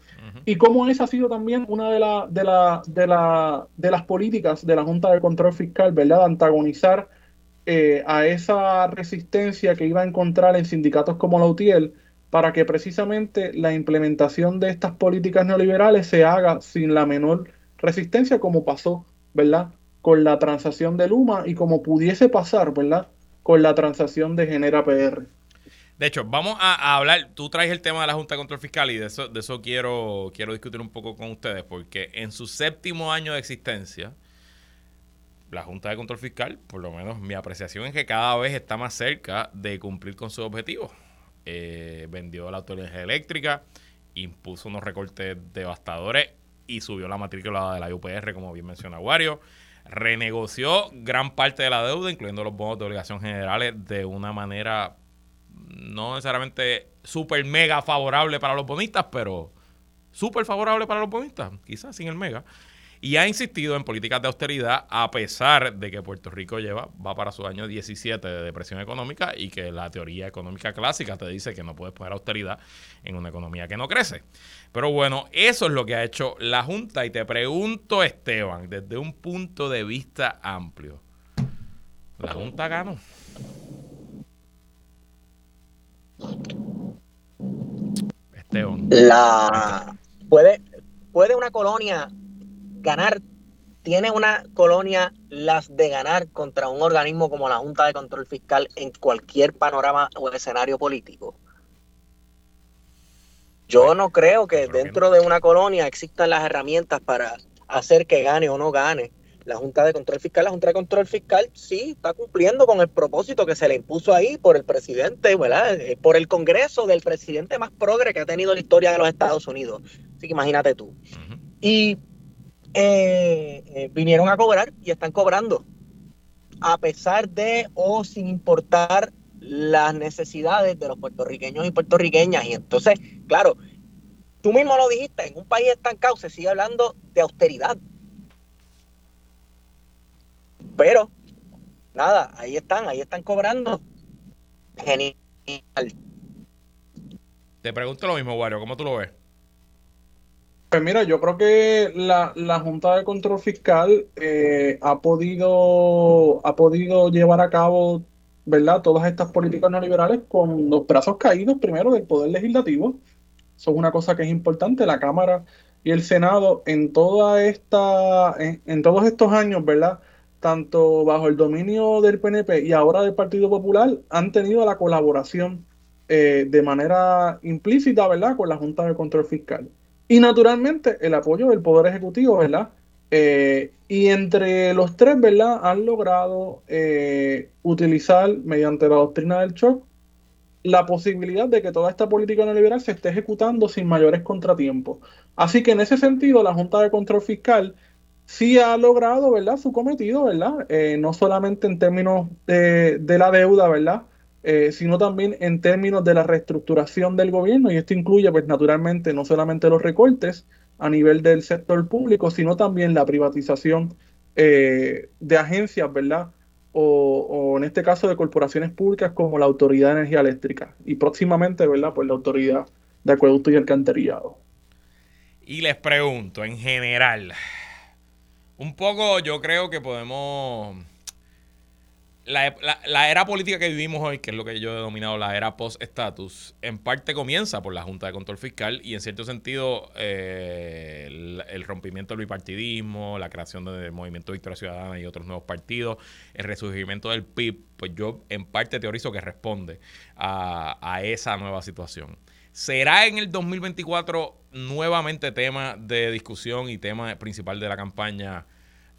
Y cómo esa ha sido también una de, la, de, la, de, la, de las políticas de la Junta de Control Fiscal, ¿verdad? De antagonizar eh, a esa resistencia que iba a encontrar en sindicatos como la UTIEL para que precisamente la implementación de estas políticas neoliberales se haga sin la menor resistencia como pasó, ¿verdad? Con la transacción de Luma y como pudiese pasar, ¿verdad? Con la transacción de Genera PR. De hecho, vamos a, hablar, tú traes el tema de la Junta de Control Fiscal y de eso, de eso quiero, quiero discutir un poco con ustedes, porque en su séptimo año de existencia, la Junta de Control Fiscal, por lo menos mi apreciación es que cada vez está más cerca de cumplir con sus objetivos. Eh, vendió la autoridad eléctrica, impuso unos recortes devastadores y subió la matrícula de la UPR, como bien menciona Wario renegoció gran parte de la deuda, incluyendo los bonos de obligación generales, de una manera no necesariamente súper mega favorable para los bonistas, pero súper favorable para los bonistas, quizás sin el mega y ha insistido en políticas de austeridad a pesar de que Puerto Rico lleva va para su año 17 de depresión económica y que la teoría económica clásica te dice que no puedes poner austeridad en una economía que no crece. Pero bueno, eso es lo que ha hecho la Junta y te pregunto Esteban, desde un punto de vista amplio. ¿La Junta ganó? Esteban. La puede puede una colonia ganar, tiene una colonia las de ganar contra un organismo como la Junta de Control Fiscal en cualquier panorama o escenario político. Yo no creo que dentro de una colonia existan las herramientas para hacer que gane o no gane la Junta de Control Fiscal. La Junta de Control Fiscal sí está cumpliendo con el propósito que se le impuso ahí por el presidente, ¿verdad? Eh, por el Congreso del presidente más progre que ha tenido la historia de los Estados Unidos. Así que imagínate tú. Y eh, vinieron a cobrar y están cobrando. a pesar de o sin importar las necesidades de los puertorriqueños y puertorriqueñas. Y entonces, claro, tú mismo lo dijiste, en un país estancado se sigue hablando de austeridad. Pero, nada, ahí están, ahí están cobrando. Genial. Te pregunto lo mismo, Wario, ¿cómo tú lo ves? Pues mira, yo creo que la, Junta de Control Fiscal eh, ha podido ha podido llevar a cabo, ¿verdad? Todas estas políticas neoliberales con los brazos caídos primero del poder legislativo. Eso es una cosa que es importante. La Cámara y el Senado en toda esta en, todos estos años, ¿verdad? Tanto bajo el dominio del PNP y ahora del Partido Popular han tenido la colaboración eh, de manera implícita, ¿verdad? Con la Junta de Control Fiscal. Y naturalmente el apoyo del Poder Ejecutivo, ¿verdad? Eh, y entre los tres, ¿verdad? Han logrado eh, utilizar mediante la doctrina del shock la posibilidad de que toda esta política neoliberal se esté ejecutando sin mayores contratiempos. Así que en ese sentido, la Junta de Control Fiscal sí ha logrado, ¿verdad? Su cometido, ¿verdad? Eh, no solamente en términos de, de la deuda, ¿verdad? Eh, sino también en términos de la reestructuración del gobierno, y esto incluye, pues naturalmente, no solamente los recortes a nivel del sector público, sino también la privatización eh, de agencias, ¿verdad? O, en este caso de corporaciones públicas como la Autoridad de Energía Eléctrica y próximamente, ¿verdad? Pues la Autoridad de Acueducto y Alcantarillado. Y les pregunto, en general, un poco yo creo que podemos la, era política que vivimos hoy, que es lo que yo he denominado la era post-status, en parte comienza por la Junta de Control Fiscal y en cierto sentido eh, el, rompimiento del bipartidismo, la creación del Movimiento Victoria Ciudadana y otros nuevos partidos, el resurgimiento del PIB, pues yo en parte teorizo que responde a, a esa nueva situación. ¿Será en el 2024 nuevamente tema de discusión y tema principal de la campaña?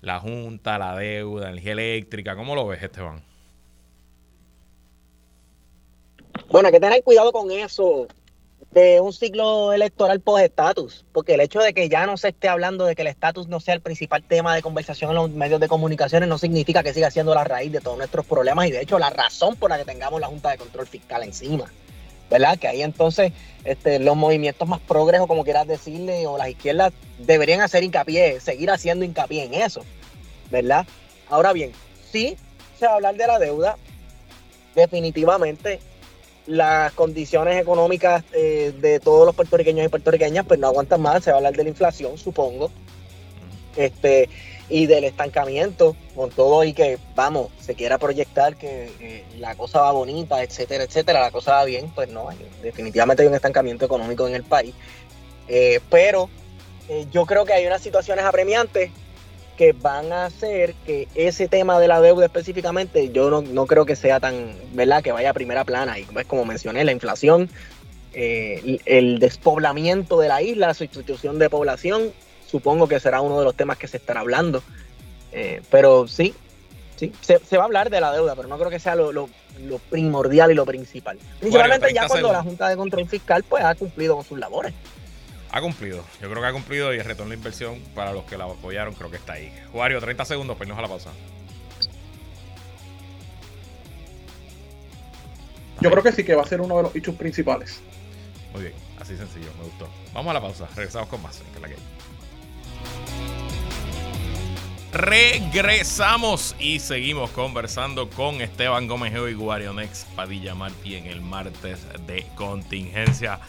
La Junta, la deuda, energía eléctrica. ¿Cómo lo ves, Esteban? Bueno, hay que tener cuidado con eso de un ciclo electoral post-estatus, porque el hecho de que ya no se esté hablando de que el estatus no sea el principal tema de conversación en los medios de comunicaciones no significa que siga siendo la raíz de todos nuestros problemas y de hecho la razón por la que tengamos la Junta de Control Fiscal encima. ¿Verdad? Que ahí entonces este, los movimientos más progresos, como quieras decirle, o las izquierdas deberían hacer hincapié, seguir haciendo hincapié en eso, ¿verdad? Ahora bien, sí se va a hablar de la deuda, definitivamente las condiciones económicas eh, de todos los puertorriqueños y puertorriqueñas pues no aguantan más, se va a hablar de la inflación, supongo. Este, y del estancamiento, con todo y que, vamos, se quiera proyectar que la cosa va bonita, etcétera, etcétera, la cosa va bien, pues no, definitivamente hay un estancamiento económico en el país. Eh, pero eh, yo creo que hay unas situaciones apremiantes que van a hacer que ese tema de la deuda específicamente, yo no, creo que sea tan, ¿verdad? Que vaya a primera plana. Y pues, como mencioné, la inflación, eh, el despoblamiento de la isla, la sustitución de población, supongo que será uno de los temas que se estará hablando. Eh, pero sí, sí, se, va a hablar de la deuda, pero no creo que sea lo, primordial y lo principal. Principalmente ya cuando la Junta de Control Fiscal pues ha cumplido con sus labores. Ha cumplido, yo creo que ha cumplido y el retorno de inversión para los que la apoyaron creo que está ahí. Juario, 30 segundos, pues no a la pausa. Yo creo que sí que va a ser uno de los hechos principales. Muy bien, así sencillo, me gustó. Vamos a la pausa, regresamos con más en la que Regresamos y seguimos conversando con Esteban Gómez y Guarionex Padilla Martí en el martes de contingencia.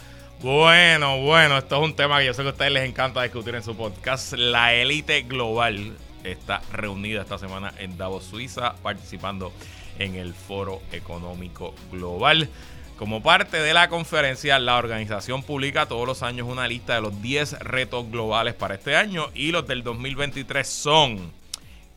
Bueno, bueno, esto es un tema que yo sé que a ustedes les encanta discutir en su podcast. La élite global está reunida esta semana en Davos, Suiza, participando en el Foro Económico Global. Como parte de la conferencia, la organización publica todos los años una lista de los 10 retos globales para este año y los del 2023 son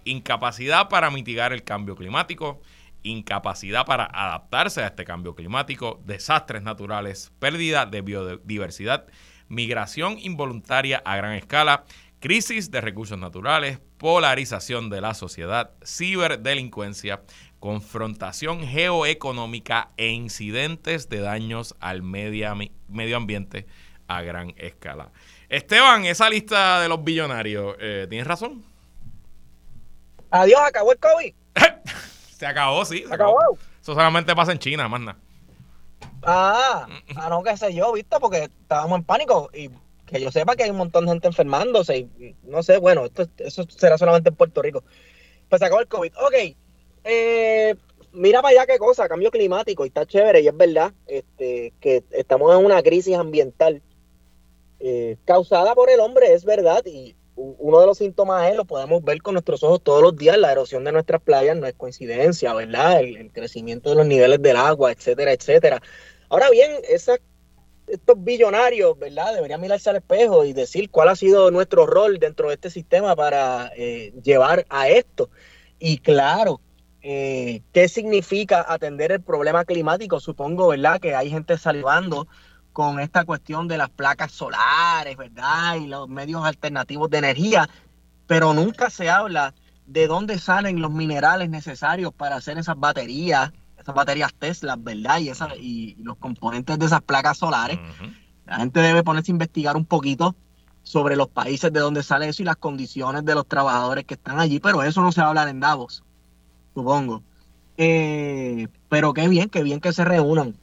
incapacidad para mitigar el cambio climático, incapacidad para adaptarse a este cambio climático, desastres naturales, pérdida de biodiversidad, migración involuntaria a gran escala, crisis de recursos naturales, polarización de la sociedad, ciberdelincuencia, confrontación geoeconómica e incidentes de daños al medio, ambiente a gran escala. Esteban, esa lista de los billonarios, eh, ¿tienes razón? Adiós, acabó el COVID. Se acabó, sí. Se acabó. Eso solamente pasa en China, más nada. Ah, ah, no, qué sé yo, ¿viste? Porque estábamos en pánico y que yo sepa que hay un montón de gente enfermándose y no sé, bueno, esto, eso será solamente en Puerto Rico. Pues se acabó el COVID. Ok, eh, mira para allá qué cosa, cambio climático y está chévere y es verdad este, que estamos en una crisis ambiental eh, causada por el hombre, es verdad, y uno de los síntomas es, lo podemos ver con nuestros ojos todos los días, la erosión de nuestras playas no es coincidencia, ¿verdad? El, crecimiento de los niveles del agua, etcétera, etcétera. Ahora bien, estos billonarios, ¿verdad? Deberían mirarse al espejo y decir cuál ha sido nuestro rol dentro de este sistema para eh, llevar a esto. Y claro, eh, ¿qué significa atender el problema climático? Supongo, ¿verdad? Que hay gente salivando con esta cuestión de las placas solares, ¿verdad? Y los medios alternativos de energía, pero nunca se habla de dónde salen los minerales necesarios para hacer esas baterías, esas baterías Tesla, ¿verdad? Y, esa, y los componentes de esas placas solares. La gente debe ponerse a investigar un poquito sobre los países de donde sale eso y las condiciones de los trabajadores que están allí, pero eso no se va a hablar en Davos, supongo. Eh, pero qué bien, qué bien que se reúnan.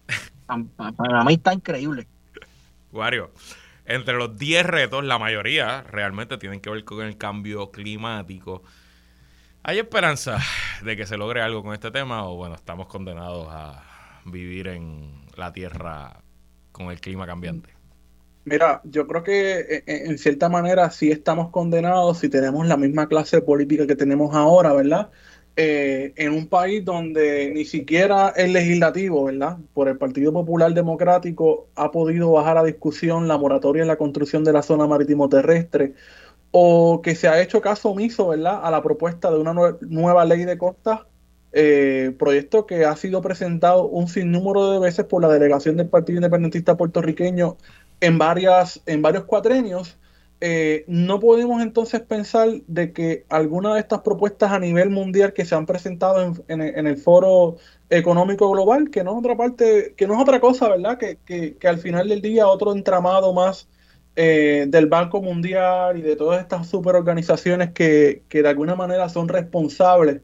Para mí está increíble. Wario, entre los 10 retos, la mayoría realmente tienen que ver con el cambio climático. ¿Hay esperanza de que se logre algo con este tema o bueno, estamos condenados a vivir en la Tierra con el clima cambiante? Mira, yo creo que eh, eh, en cierta manera sí estamos condenados si tenemos la misma clase política que tenemos ahora, ¿verdad? Eh, en un país donde ni siquiera el legislativo, ¿verdad? Por el Partido Popular Democrático ha podido bajar a discusión la moratoria en la construcción de la zona marítimo terrestre, o que se ha hecho caso omiso, ¿verdad? A la propuesta de una nueva ley de costas, eh, proyecto que ha sido presentado un sinnúmero de veces por la delegación del Partido Independentista puertorriqueño en varias, en varios cuatrenios eh, no podemos entonces pensar de que alguna de estas propuestas a nivel mundial que se han presentado en, el foro económico global, que no es otra parte, que no es otra cosa, ¿verdad? Que, al final del día otro entramado más eh, del Banco Mundial y de todas estas superorganizaciones que, que de alguna manera son responsables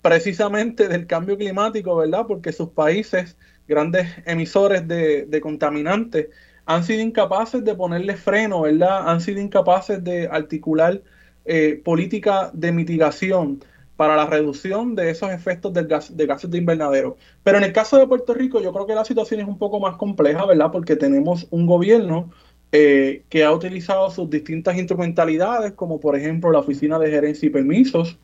precisamente del cambio climático, ¿verdad? Porque sus países, grandes emisores de, de contaminantes, han sido incapaces de ponerle freno, ¿verdad? Han sido incapaces de articular eh, política de mitigación para la reducción de esos efectos del gas, de gases de invernadero. Pero en el caso de Puerto Rico, yo creo que la situación es un poco más compleja, ¿verdad? Porque tenemos un gobierno eh, que ha utilizado sus distintas instrumentalidades, como por ejemplo la Oficina de Gerencia y Permisos,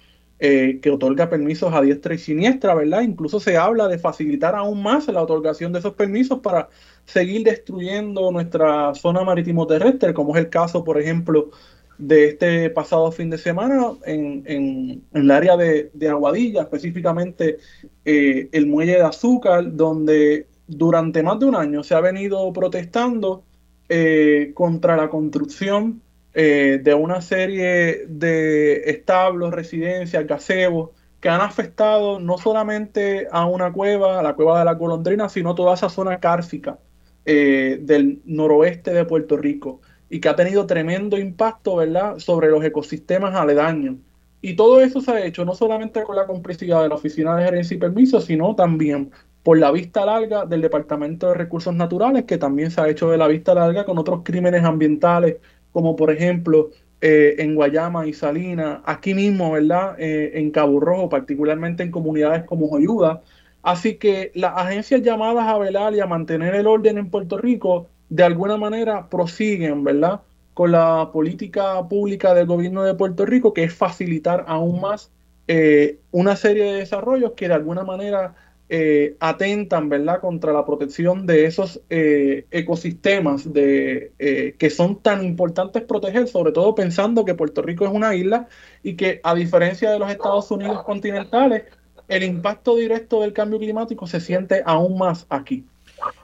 eh, que otorga permisos a diestra y siniestra, ¿verdad? Incluso se habla de facilitar aún más la otorgación de esos permisos para seguir destruyendo nuestra zona marítimo terrestre, como es el caso, por ejemplo, de este pasado fin de semana en, en, el área de, Aguadilla, específicamente eh, el muelle de azúcar, donde durante más de un año se ha venido protestando eh, contra la construcción eh, de una serie de establos, residencias, gazebos, que han afectado no solamente a una cueva, a la cueva de la golondrina, sino toda esa zona cárcica eh, del noroeste de Puerto Rico y que ha tenido tremendo impacto, ¿verdad?, sobre los ecosistemas aledaños. Y todo eso se ha hecho no solamente con la complicidad de la Oficina de Gerencia y Permisos, sino también por la vista larga del Departamento de Recursos Naturales, que también se ha hecho de la vista larga con otros crímenes ambientales, como por ejemplo eh, en Guayama y Salinas, aquí mismo, ¿verdad? Eh, en Cabo Rojo, particularmente en comunidades como Joyuda, Así que las agencias llamadas a velar y a mantener el orden en Puerto Rico, de alguna manera prosiguen, ¿verdad? Con la política pública del gobierno de Puerto Rico, que es facilitar aún más eh, una serie de desarrollos que de alguna manera eh, atentan, ¿verdad?, contra la protección de esos eh, ecosistemas de, que son tan importantes proteger, sobre todo pensando que Puerto Rico es una isla y que a diferencia de los Estados Unidos continentales, el impacto directo del cambio climático se siente aún más aquí.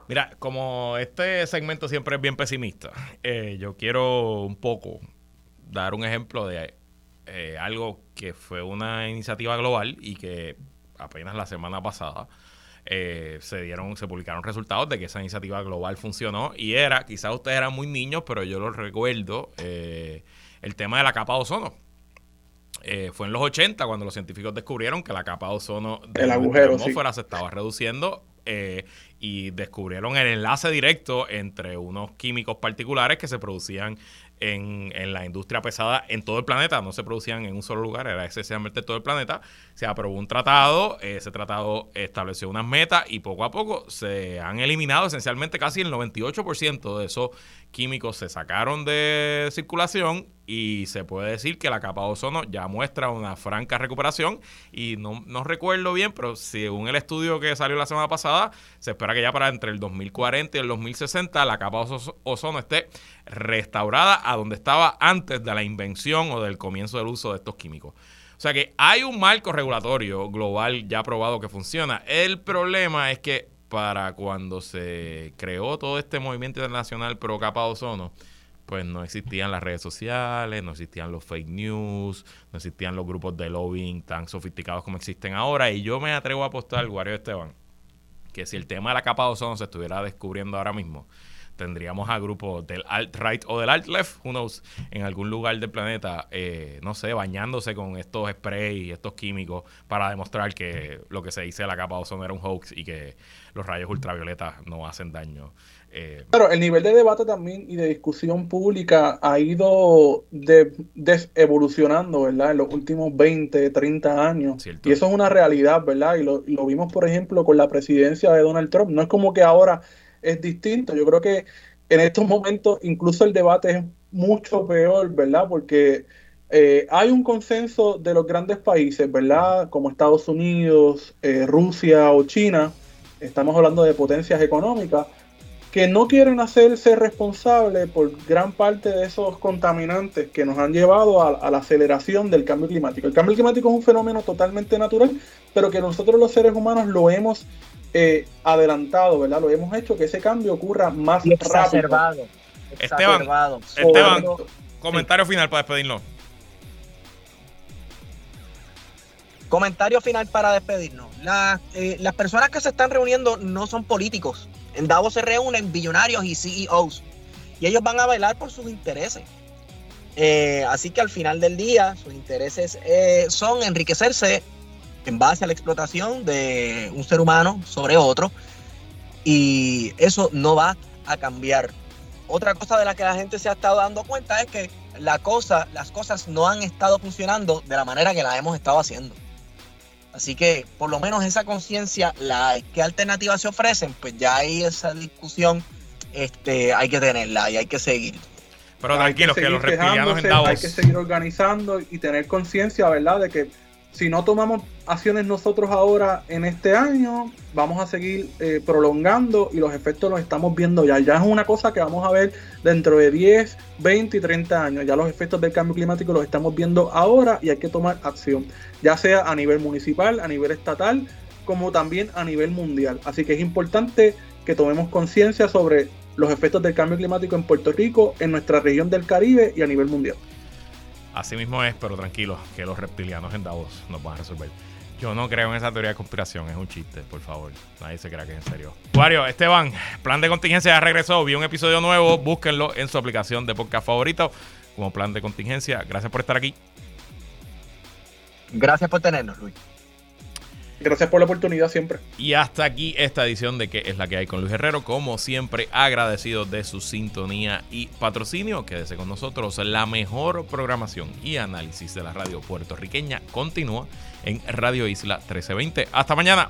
Mira, como este segmento siempre es bien pesimista, eh, yo quiero un poco dar un ejemplo de eh, algo que fue una iniciativa global y que apenas la semana pasada eh, se dieron, se publicaron resultados de que esa iniciativa global funcionó y era, quizás ustedes eran muy niños, pero yo lo recuerdo, el tema de la capa de ozono. Eh, fue en los 80 cuando los científicos descubrieron que la capa de ozono de El la agujero, atmósfera se estaba reduciendo eh, y descubrieron el enlace directo entre unos químicos particulares que se producían en, en la industria pesada en todo el planeta, no se producían en un solo lugar, era esencialmente todo el planeta. Se aprobó un tratado, ese tratado estableció unas metas y poco a poco se han eliminado esencialmente casi el 98% de esos químicos se sacaron de circulación y se puede decir que la capa de ozono ya muestra una franca recuperación y no, no recuerdo bien, pero según el estudio que salió la semana pasada, se espera que ya para entre el 2040 y el 2060 la capa de ozo- ozono esté restaurada a donde estaba antes de la invención o del comienzo del uso de estos químicos. O sea que hay un marco regulatorio global ya probado que funciona. El problema es que para cuando se creó todo este movimiento internacional pro capa de ozono, pues no existían las redes sociales, no existían los fake news, no existían los grupos de lobbying tan sofisticados como existen ahora. Y yo me atrevo a apostar, Guario Esteban, que si el tema de la capa de ozono se estuviera descubriendo ahora mismo, tendríamos a grupos del alt-right o del alt-left, who knows, en algún lugar del planeta, eh, no sé, bañándose con estos sprays y estos químicos para demostrar que lo que se dice de la capa de ozono era un hoax y que los rayos ultravioletas no hacen daño. Eh, Claro, el nivel de debate también y de discusión pública ha ido de- desevolucionando, ¿verdad? En los últimos 20, 30 años. Cierto. Y eso es una realidad, ¿verdad? Y lo, y lo vimos, por ejemplo, con la presidencia de Donald Trump. No es como que ahora es distinto. Yo creo que en estos momentos incluso el debate es mucho peor, ¿verdad? Porque eh, hay un consenso de los grandes países, ¿verdad? Como Estados Unidos, eh, Rusia o China. Estamos hablando de potencias económicas que no quieren hacerse responsables por gran parte de esos contaminantes que nos han llevado a, a la aceleración del cambio climático. El cambio climático es un fenómeno totalmente natural, pero que nosotros los seres humanos lo hemos eh, adelantado, ¿verdad? Lo hemos hecho que ese cambio ocurra más Y rápido. exacerbado. Esteban, exacerbado. Esteban, comentario final para despedirnos. Comentario final para despedirnos. Las, eh, las personas que se están reuniendo no son políticos. En Davos se reúnen billonarios y CEOs. Y ellos van a velar por sus intereses. Eh, así que al final del día, sus intereses eh, son enriquecerse en base a la explotación de un ser humano sobre otro. Y eso no va a cambiar. Otra cosa de la que la gente se ha estado dando cuenta es que la cosa, las cosas no han estado funcionando de la manera que las hemos estado haciendo. Así que por lo menos esa conciencia la hay. ¿Qué alternativas se ofrecen? Pues ya ahí esa discusión este, hay que tenerla y hay que seguir. Pero Hay tranquilos, que, seguir los reptilianos en Davos. Hay que seguir organizando y tener conciencia, ¿verdad? De que si no tomamos acciones nosotros ahora en este año, vamos a seguir eh, prolongando y los efectos los estamos viendo ya. Ya es una cosa que vamos a ver dentro de 10, 20 y 30 años. Ya los efectos del cambio climático los estamos viendo ahora y hay que tomar acción, ya sea a nivel municipal, a nivel estatal, como también a nivel mundial. Así que es importante que tomemos conciencia sobre los efectos del cambio climático en Puerto Rico, en nuestra región del Caribe y a nivel mundial. Así mismo es, pero tranquilos, que los reptilianos en Davos nos van a resolver. Yo no creo en esa teoría de conspiración, es un chiste, por favor. Nadie se crea que es en serio. Wario, Esteban, plan de contingencia ya regresó, vi un episodio nuevo, búsquenlo en su aplicación de podcast favorito como plan de contingencia. Gracias por estar aquí. Gracias por tenernos, Luis. Gracias por la oportunidad siempre. Y hasta aquí esta edición de que es la que hay con Luis Herrero. Como siempre, agradecido de su sintonía y patrocinio. Quédese con nosotros. La mejor programación y análisis de la radio puertorriqueña continúa en Radio Isla 1320. Hasta mañana.